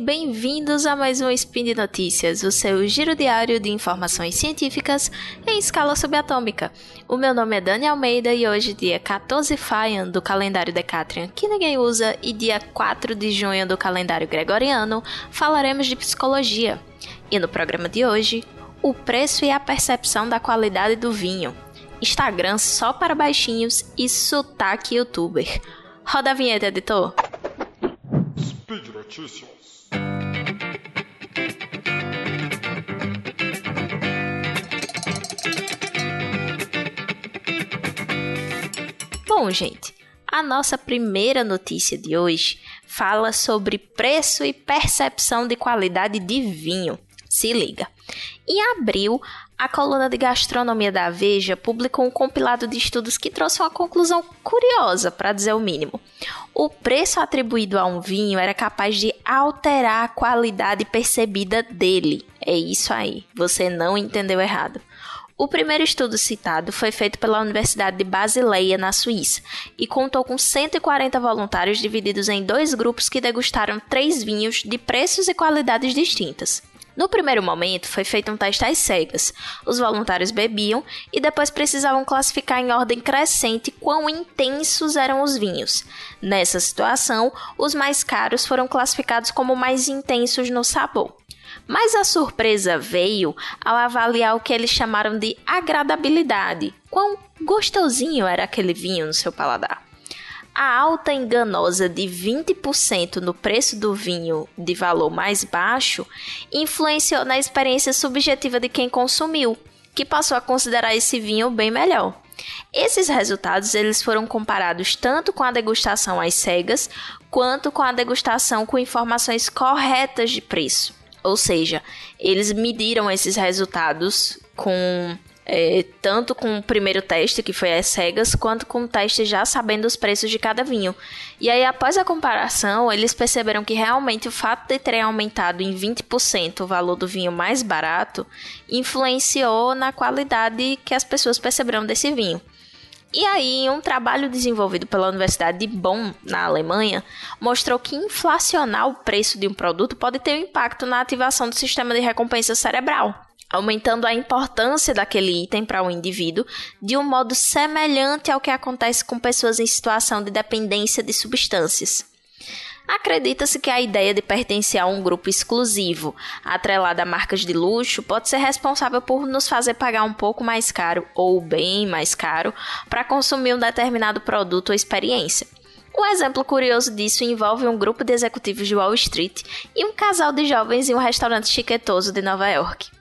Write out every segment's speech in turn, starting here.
bem-vindos a mais um Spin de Notícias, o seu giro diário de informações científicas em escala subatômica. O meu nome é Dani Almeida e hoje, dia 14 Faian do calendário Decatrian, que ninguém usa, e dia 4 de junho do calendário Gregoriano, falaremos de psicologia. E no programa de hoje, o preço e a percepção da qualidade do vinho, Instagram só para baixinhos e sotaque youtuber. Roda a vinheta, editor. Speed Notícias. Bom, gente, a nossa primeira notícia de hoje fala sobre preço e percepção de qualidade de vinho. Se liga. Em abril, a coluna de gastronomia da Veja publicou um compilado de estudos que trouxe uma conclusão curiosa, para dizer o mínimo. O preço atribuído a um vinho era capaz de alterar a qualidade percebida dele. É isso aí, você não entendeu errado. O primeiro estudo citado foi feito pela Universidade de Basileia, na Suíça, e contou com 140 voluntários divididos em dois grupos que degustaram três vinhos de preços e qualidades distintas. No primeiro momento, foi feito um teste às cegas. Os voluntários bebiam e depois precisavam classificar em ordem crescente quão intensos eram os vinhos. Nessa situação, os mais caros foram classificados como mais intensos no sabor. Mas a surpresa veio ao avaliar o que eles chamaram de agradabilidade. Quão gostosinho era aquele vinho no seu paladar. A alta enganosa de 20% no preço do vinho de valor mais baixo influenciou na experiência subjetiva de quem consumiu, que passou a considerar esse vinho bem melhor. Esses resultados eles foram comparados tanto com a degustação às cegas quanto com a degustação com informações corretas de preço. Ou seja, eles mediram esses resultados com é, tanto com o primeiro teste, que foi as cegas, quanto com o teste já sabendo os preços de cada vinho. E aí, após a comparação, eles perceberam que realmente o fato de terem aumentado em 20% o valor do vinho mais barato influenciou na qualidade que as pessoas perceberam desse vinho. E aí, um trabalho desenvolvido pela Universidade de Bonn, na Alemanha, mostrou que inflacionar o preço de um produto pode ter um impacto na ativação do sistema de recompensa cerebral aumentando a importância daquele item para o um indivíduo de um modo semelhante ao que acontece com pessoas em situação de dependência de substâncias. Acredita-se que a ideia de pertencer a um grupo exclusivo, atrelada a marcas de luxo, pode ser responsável por nos fazer pagar um pouco mais caro ou bem mais caro para consumir um determinado produto ou experiência. Um exemplo curioso disso envolve um grupo de executivos de Wall Street e um casal de jovens em um restaurante chiquetoso de Nova York.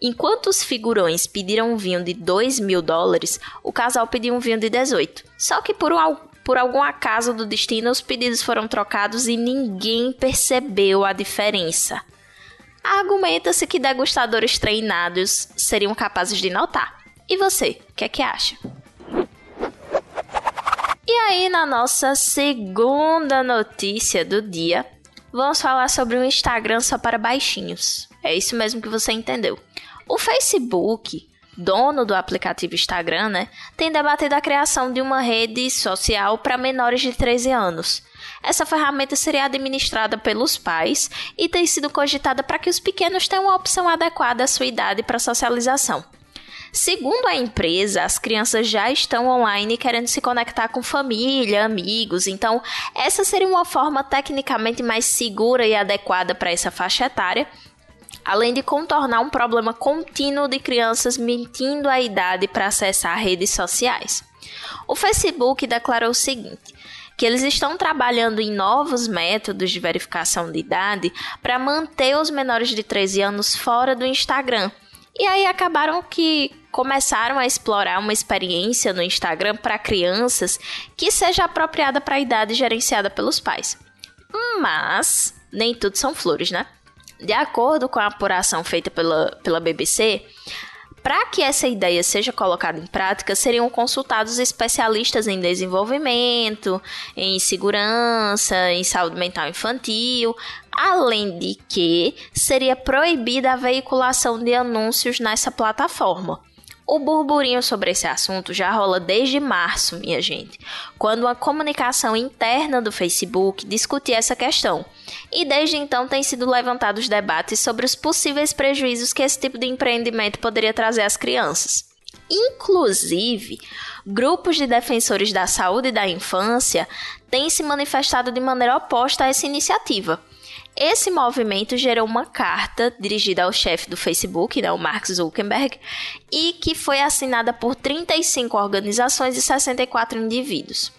Enquanto os figurões pediram um vinho de 2 mil dólares, o casal pediu um vinho de 18. Só que por, um, por algum acaso do destino, os pedidos foram trocados e ninguém percebeu a diferença. Argumenta-se que degustadores treinados seriam capazes de notar. E você, o que é que acha? E aí, na nossa segunda notícia do dia, vamos falar sobre um Instagram só para baixinhos. É isso mesmo que você entendeu. O Facebook, dono do aplicativo Instagram, né, tem debatido a criação de uma rede social para menores de 13 anos. Essa ferramenta seria administrada pelos pais e tem sido cogitada para que os pequenos tenham uma opção adequada à sua idade para socialização. Segundo a empresa, as crianças já estão online querendo se conectar com família, amigos, então essa seria uma forma tecnicamente mais segura e adequada para essa faixa etária além de contornar um problema contínuo de crianças mentindo a idade para acessar redes sociais. O Facebook declarou o seguinte: que eles estão trabalhando em novos métodos de verificação de idade para manter os menores de 13 anos fora do Instagram. E aí acabaram que começaram a explorar uma experiência no Instagram para crianças que seja apropriada para a idade gerenciada pelos pais. Mas nem tudo são flores, né? De acordo com a apuração feita pela, pela BBC, para que essa ideia seja colocada em prática, seriam consultados especialistas em desenvolvimento, em segurança, em saúde mental infantil, além de que seria proibida a veiculação de anúncios nessa plataforma. O burburinho sobre esse assunto já rola desde março, minha gente, quando a comunicação interna do Facebook discutia essa questão. E desde então têm sido levantados debates sobre os possíveis prejuízos que esse tipo de empreendimento poderia trazer às crianças. Inclusive, grupos de defensores da saúde e da infância têm se manifestado de maneira oposta a essa iniciativa esse movimento gerou uma carta dirigida ao chefe do Facebook, né, o Mark Zuckerberg, e que foi assinada por 35 organizações e 64 indivíduos.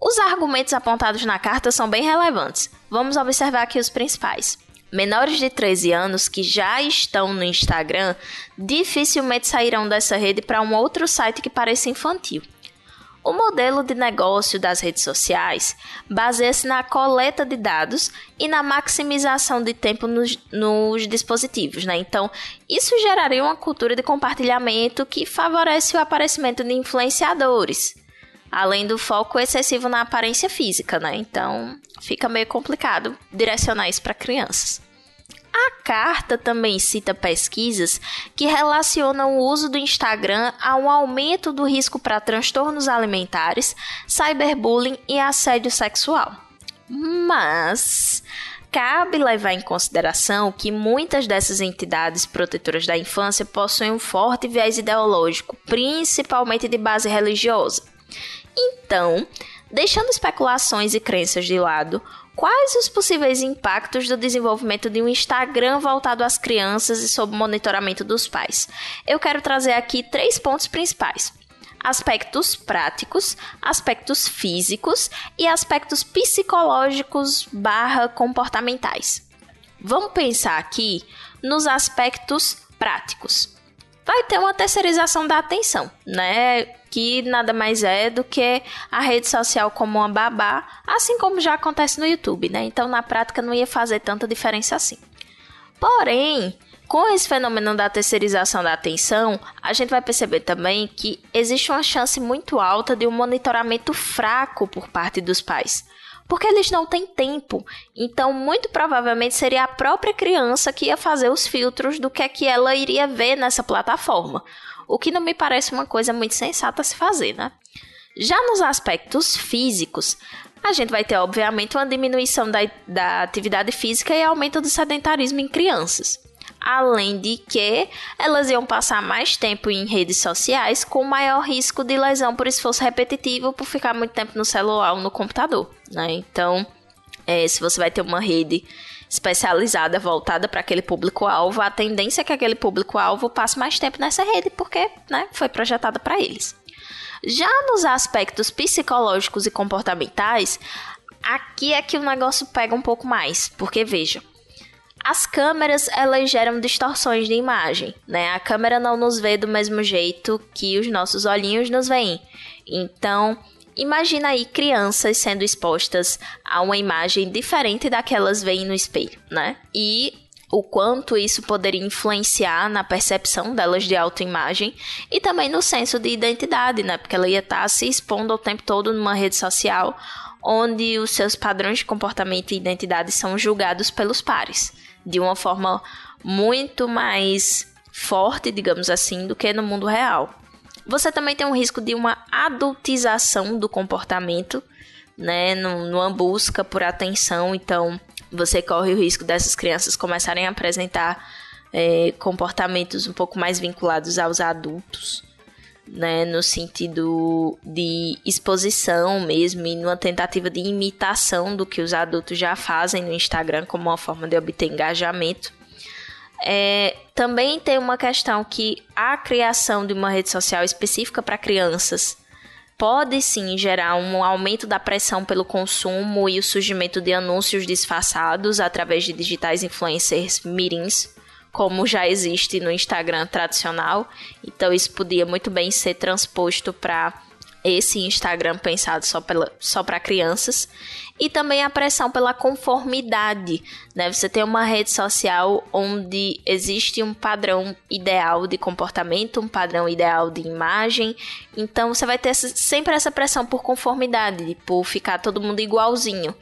Os argumentos apontados na carta são bem relevantes. Vamos observar aqui os principais. Menores de 13 anos que já estão no Instagram dificilmente sairão dessa rede para um outro site que pareça infantil. O modelo de negócio das redes sociais baseia-se na coleta de dados e na maximização de tempo nos, nos, dispositivos, né? Então, isso geraria uma cultura de compartilhamento que favorece o aparecimento de influenciadores, além do foco excessivo na aparência física, né? Então, fica meio complicado direcionar isso para crianças. A carta também cita pesquisas que relacionam o uso do Instagram a um aumento do risco para transtornos alimentares, cyberbullying e assédio sexual. Mas cabe levar em consideração que muitas dessas entidades protetoras da infância possuem um forte viés ideológico, principalmente de base religiosa. Então, deixando especulações e crenças de lado, Quais os possíveis impactos do desenvolvimento de um Instagram voltado às crianças e sob monitoramento dos pais? Eu quero trazer aqui três pontos principais aspectos práticos, aspectos físicos e aspectos psicológicos barra comportamentais. Vamos pensar aqui nos aspectos práticos. Vai ter uma terceirização da atenção, né? Que nada mais é do que a rede social como uma babá, assim como já acontece no YouTube, né? Então, na prática, não ia fazer tanta diferença assim. Porém, com esse fenômeno da terceirização da atenção, a gente vai perceber também que existe uma chance muito alta de um monitoramento fraco por parte dos pais. Porque eles não têm tempo. Então, muito provavelmente seria a própria criança que ia fazer os filtros do que é que ela iria ver nessa plataforma o que não me parece uma coisa muito sensata se fazer, né? Já nos aspectos físicos, a gente vai ter, obviamente, uma diminuição da, da atividade física e aumento do sedentarismo em crianças. Além de que elas iam passar mais tempo em redes sociais com maior risco de lesão por esforço repetitivo por ficar muito tempo no celular ou no computador. Né? Então, é, se você vai ter uma rede especializada, voltada para aquele público-alvo, a tendência é que aquele público-alvo passe mais tempo nessa rede, porque né, foi projetada para eles. Já nos aspectos psicológicos e comportamentais, aqui é que o negócio pega um pouco mais, porque veja, as câmeras elas geram distorções de imagem, né? A câmera não nos vê do mesmo jeito que os nossos olhinhos nos veem. Então, Imagina aí crianças sendo expostas a uma imagem diferente da que elas veem no espelho, né? E o quanto isso poderia influenciar na percepção delas de autoimagem e também no senso de identidade, né? Porque ela ia estar tá se expondo o tempo todo numa rede social onde os seus padrões de comportamento e identidade são julgados pelos pares de uma forma muito mais forte, digamos assim, do que no mundo real. Você também tem um risco de uma adultização do comportamento, né? Numa busca por atenção. Então, você corre o risco dessas crianças começarem a apresentar é, comportamentos um pouco mais vinculados aos adultos. Né, no sentido de exposição mesmo e numa tentativa de imitação do que os adultos já fazem no Instagram como uma forma de obter engajamento. É, também tem uma questão que a criação de uma rede social específica para crianças pode sim gerar um aumento da pressão pelo consumo e o surgimento de anúncios disfarçados através de digitais influencers mirins, como já existe no Instagram tradicional. Então isso podia muito bem ser transposto para esse Instagram pensado só, só para crianças. E também a pressão pela conformidade. Né? Você tem uma rede social onde existe um padrão ideal de comportamento, um padrão ideal de imagem. Então você vai ter sempre essa pressão por conformidade, por ficar todo mundo igualzinho.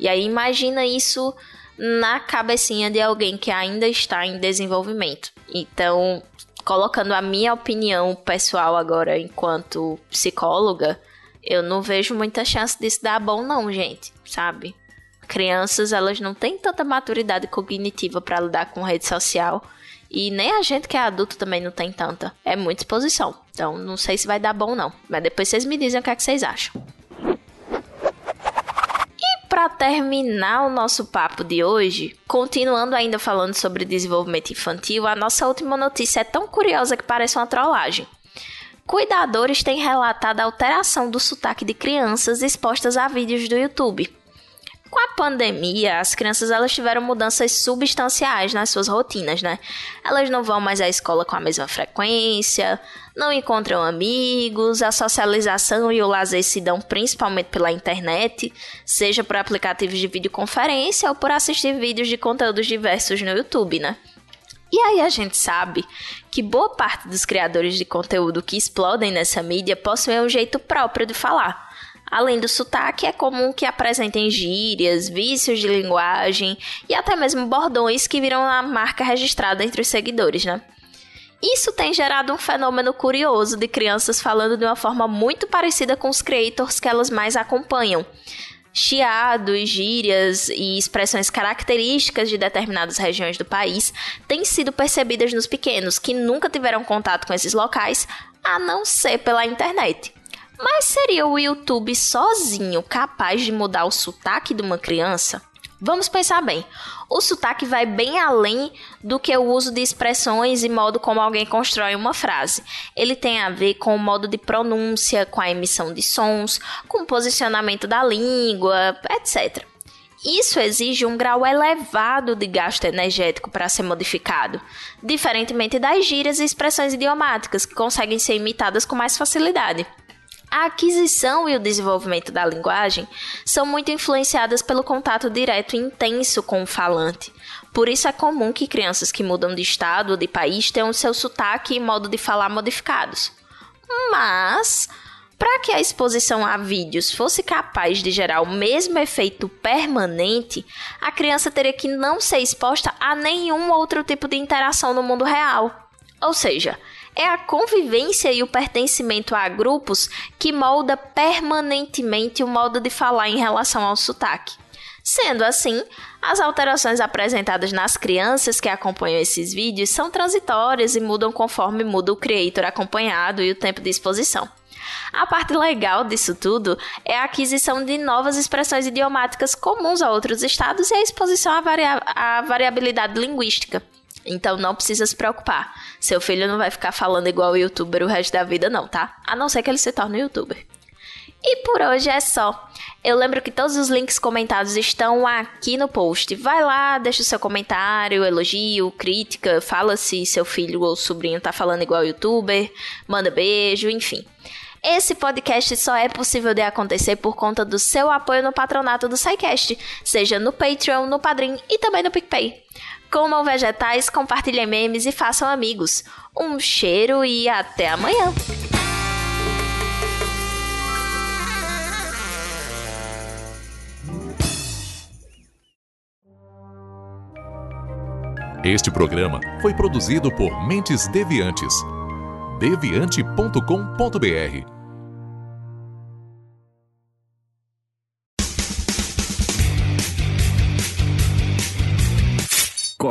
E aí imagina isso na cabecinha de alguém que ainda está em desenvolvimento. Então, colocando a minha opinião pessoal agora enquanto psicóloga, eu não vejo muita chance disso dar bom não, gente, sabe? Crianças, elas não têm tanta maturidade cognitiva para lidar com rede social. E nem a gente que é adulto também não tem tanta. É muita exposição. Então, não sei se vai dar bom, não. Mas depois vocês me dizem o que, é que vocês acham. Para terminar o nosso papo de hoje, continuando ainda falando sobre desenvolvimento infantil, a nossa última notícia é tão curiosa que parece uma trollagem. Cuidadores têm relatado a alteração do sotaque de crianças expostas a vídeos do YouTube. Com a pandemia, as crianças elas tiveram mudanças substanciais nas suas rotinas, né? Elas não vão mais à escola com a mesma frequência, não encontram amigos, a socialização e o lazer se dão principalmente pela internet, seja por aplicativos de videoconferência ou por assistir vídeos de conteúdos diversos no YouTube, né? E aí a gente sabe que boa parte dos criadores de conteúdo que explodem nessa mídia possuem um jeito próprio de falar. Além do sotaque, é comum que apresentem gírias, vícios de linguagem e até mesmo bordões que viram a marca registrada entre os seguidores, né? Isso tem gerado um fenômeno curioso de crianças falando de uma forma muito parecida com os creators que elas mais acompanham chiados, gírias e expressões características de determinadas regiões do país têm sido percebidas nos pequenos que nunca tiveram contato com esses locais, a não ser pela internet. Mas seria o YouTube sozinho capaz de mudar o sotaque de uma criança? Vamos pensar bem. O sotaque vai bem além do que o uso de expressões e modo como alguém constrói uma frase. Ele tem a ver com o modo de pronúncia, com a emissão de sons, com o posicionamento da língua, etc. Isso exige um grau elevado de gasto energético para ser modificado, diferentemente das gírias e expressões idiomáticas, que conseguem ser imitadas com mais facilidade. A aquisição e o desenvolvimento da linguagem são muito influenciadas pelo contato direto e intenso com o falante. Por isso é comum que crianças que mudam de estado ou de país tenham seu sotaque e modo de falar modificados. Mas, para que a exposição a vídeos fosse capaz de gerar o mesmo efeito permanente, a criança teria que não ser exposta a nenhum outro tipo de interação no mundo real. Ou seja, é a convivência e o pertencimento a grupos que molda permanentemente o modo de falar em relação ao sotaque. Sendo assim, as alterações apresentadas nas crianças que acompanham esses vídeos são transitórias e mudam conforme muda o creator acompanhado e o tempo de exposição. A parte legal disso tudo é a aquisição de novas expressões idiomáticas comuns a outros estados e a exposição à, varia à variabilidade linguística. Então não precisa se preocupar. Seu filho não vai ficar falando igual youtuber o resto da vida, não, tá? A não ser que ele se torne youtuber. E por hoje é só. Eu lembro que todos os links comentados estão aqui no post. Vai lá, deixa o seu comentário, elogio, crítica, fala se seu filho ou sobrinho tá falando igual youtuber, manda beijo, enfim. Esse podcast só é possível de acontecer por conta do seu apoio no patronato do SciCast, seja no Patreon, no Padrim e também no PicPay. Comam vegetais, compartilhem memes e façam amigos. Um cheiro e até amanhã! Este programa foi produzido por Mentes Deviantes. deviante.com.br